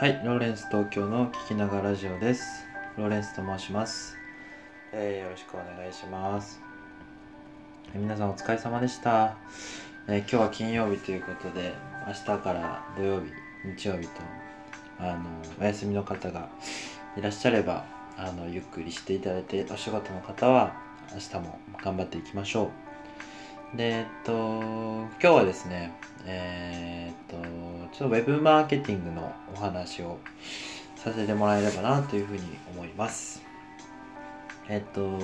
はい、ローレンス東京の聞きながらラジオです。ローレンスと申します。えーよろしくお願いします。えー皆さんお疲れ様でした、えー今日は金曜日ということで、明日から土曜日、日曜日と、あの、お休みの方がいらっしゃれば、あの、ゆっくりしていただいて、お仕事の方は明日も頑張っていきましょう。で、えっと、今日はですね、えー、ょっとウェブマーケティングのお話をさせてもらえればなというふうに思います。えっと、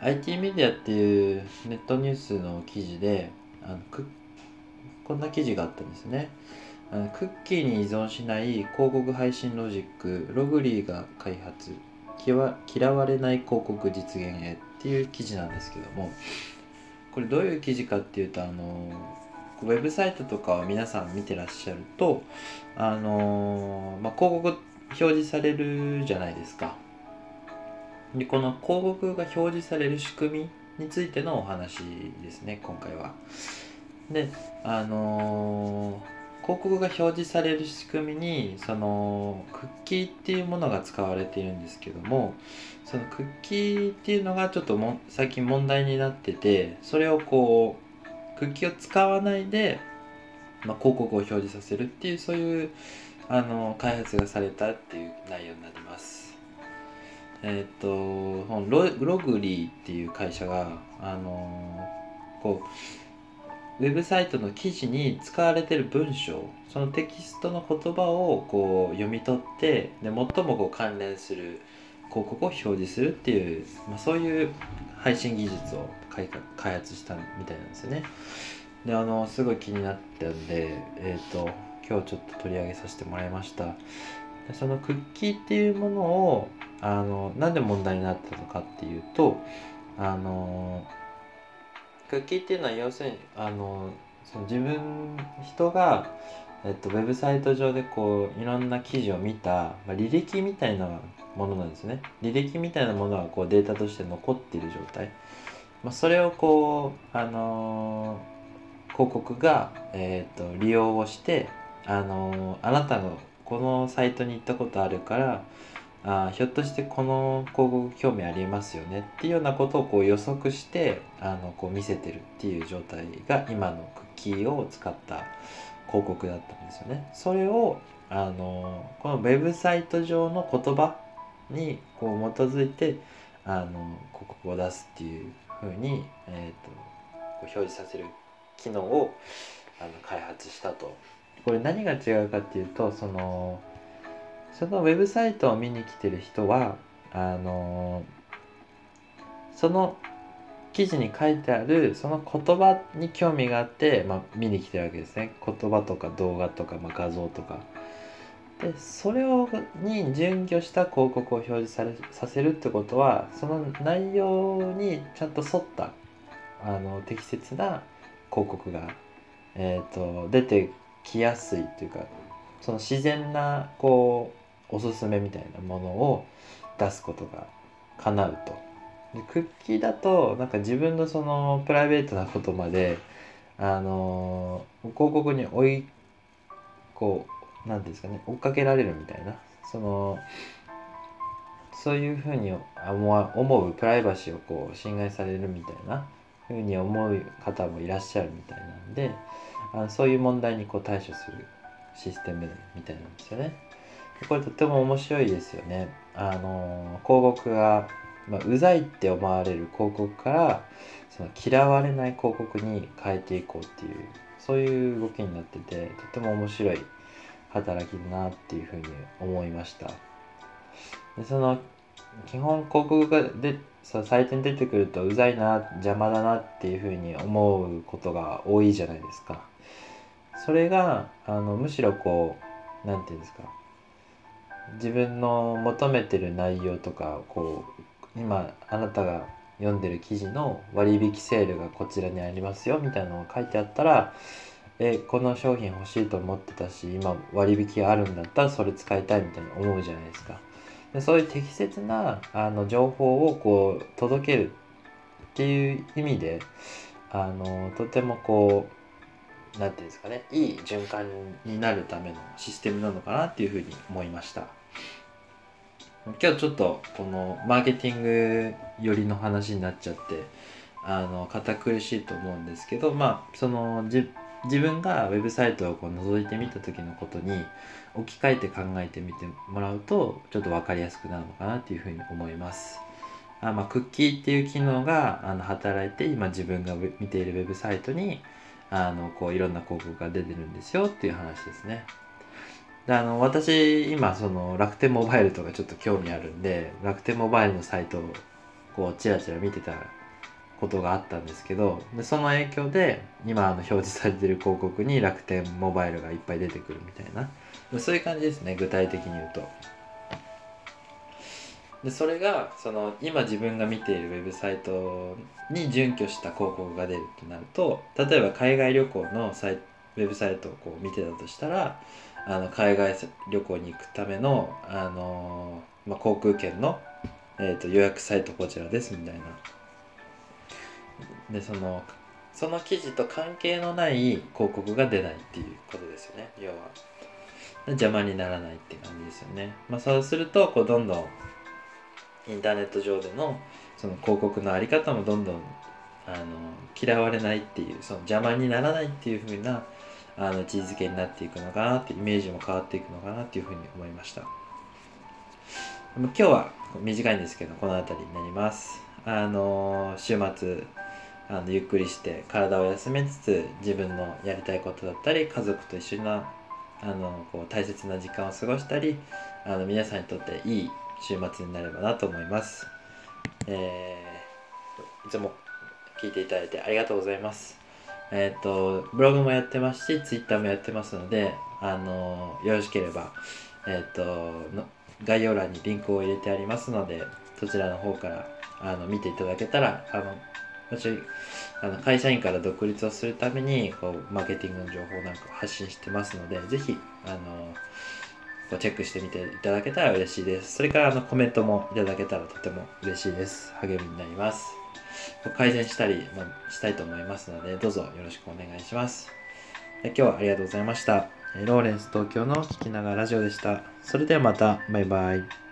IT メディアっていうネットニュースの記事で、あのクこんな記事があったんですね。あのクッキーに依存しない広告配信ロジック、ログリーが開発、嫌わ嫌われない広告実現へっていう記事なんですけども、これどういう記事かっていうとあのウェブサイトとかを皆さん見てらっしゃるとあのまあ、広告表示されるじゃないですか。でこの広告が表示される仕組みについてのお話ですね今回は。であの広告が表示される仕組みにそのクッキーっていうものが使われているんですけどもそのクッキーっていうのがちょっとも最近問題になっててそれをこうクッキーを使わないで、まあ、広告を表示させるっていうそういうあの開発がされたっていう内容になります。えっ、とこのロログリーっていう会社があのこうウェブサイトの記事に使われてる文章そのテキストの言葉をこう読み取ってで最もこう関連する広告を表示するっていう、まあ、そういう配信技術を開発開発したみたいなんですよね。であのすごい気になったんで、えー、と今日ちょっと取り上げさせてもらいました。でそのクッキーっていうものをあのなんで問題になったのかっていうとあのクッキーっていうのは要するにあのその自分人が、えっと、ウェブサイト上でこういろんな記事を見た、まあ、履歴みたいなものなんですね。履歴みたいなものがこうデータとして残っている状態、まあ、それをこうあのー広告が、えー、と利用をして、あのーあなたのこのサイトに行ったことあるからあひょっとしてこの広告興味ありますよね。っていうようなことをこう予測してあのこう見せてるっていう状態が今のクッキーを使った広告だったんですよね。それをあのこのウェブサイト上の言葉にこう基づいてあの広告を出すっていうふうに、えー、と表示させる機能をあの開発したと。これ何が違うかっていうとそのそのウェブサイトを見に来てる人はあのその記事に書いてあるその言葉に興味があって、まあ、見に来てるわけですね言葉とか動画とか、まあ、画像とかでそれをに準拠した広告を表示されさせるってことはその内容にちゃんと沿ったあの適切な広告が、えー、と出てきやすいというかその自然なこうおすすめみたいなものを出すことが叶うと。でクッキーだとなんか自分のそのプライベートなことまであの広告に追いこうなんですかね追っかけられるみたいなそのそういうふうに思うプライバシーをこう侵害されるみたいなふうに思う方もいらっしゃるみたいなんであそういう問題にこう対処するシステムみたいなんですよね。これとっても面白いですよね。あの広告が、まあ、うざいって思われる広告からその嫌われない広告に変えていこうっていうそういう動きになっててとても面白い働きだなっていうふうに思いました。でその基本広告がでそうサイトに出てくるとうざいな邪魔だなっていうふうに思うことが多いじゃないですか。それがあのむしろこうなんていうんですか自分の求めてる内容とかこう今あなたが読んでる記事の割引セールがこちらにありますよみたいなのが書いてあったらえこの商品欲しいと思ってたし今割引があるんだったらそれ使いたいみたいな思うじゃないですか。でそういう適切なあの情報をこう届けるっていう意味であのとてもこう何て言うんですかねいい循環になるためのシステムなのかなっていうふうに思いました今日ちょっとこのマーケティング寄りの話になっちゃってあの堅苦しいと思うんですけどまあその自分がウェブサイトをこう覗いてみた時のことに置き換えて考えてみてもらうとちょっと分かりやすくなるのかなっていうふうに思います。あまあ、クッキーっていう機能があの働いて今自分が見ているウェブサイトにあのこういろんな広告が出てるんですよっていう話ですね。あの私今その楽天モバイルとかちょっと興味あるんで楽天モバイルのサイトをこうチラチラ見てたことがあったんですけどでその影響で今あの表示されてる広告に楽天モバイルがいっぱい出てくるみたいなそういう感じですね具体的に言うと。でそれがその今自分が見ているウェブサイトに準拠した広告が出るとなると例えば海外旅行のサイウェブサイトをこう見てたとしたらあの海外旅行に行くための、あのまあ、航空券の、えーと、予約サイトこちらですみたいな。でそのその記事と関係のない広告が出ないっていうことですよね。要は。邪魔にならないって感じですよね。まあそうするとこうどんどんインターネット上でのその広告の在り方もどんどんあの嫌われないっていうその邪魔にならないっていう風なあの位置づけになっていくのかなってイメージも変わっていくのかなっていう風に思いました今日は短いんですけどこの辺りになります？あの週末あのゆっくりして体を休めつつ自分のやりたいことだったり家族と一緒なあのこう大切な時間を過ごしたりあの皆さんにとっていい週末になればなと思います。えー、いつも聞いていただいてありがとうございます。えっ、ー、と、ブログもやってますし、ツイッターもやってますので、あのよろしければ、えっ、ー、と概要欄にリンクを入れてありますので、そちらの方からあの見ていただけたら、あの私あの会社員から独立をするためにこうマーケティングの情報なんかを発信してますので、ぜひ、あのこうチェックしてみていただけたら嬉しいです。それからあのコメントもいただけたらとても嬉しいです。励みになります。改善したりしたいと思いますので、どうぞよろしくお願いします。今日はありがとうございました。ローレンス東京の聞きながらラジオでした。それではまた、バイバイ。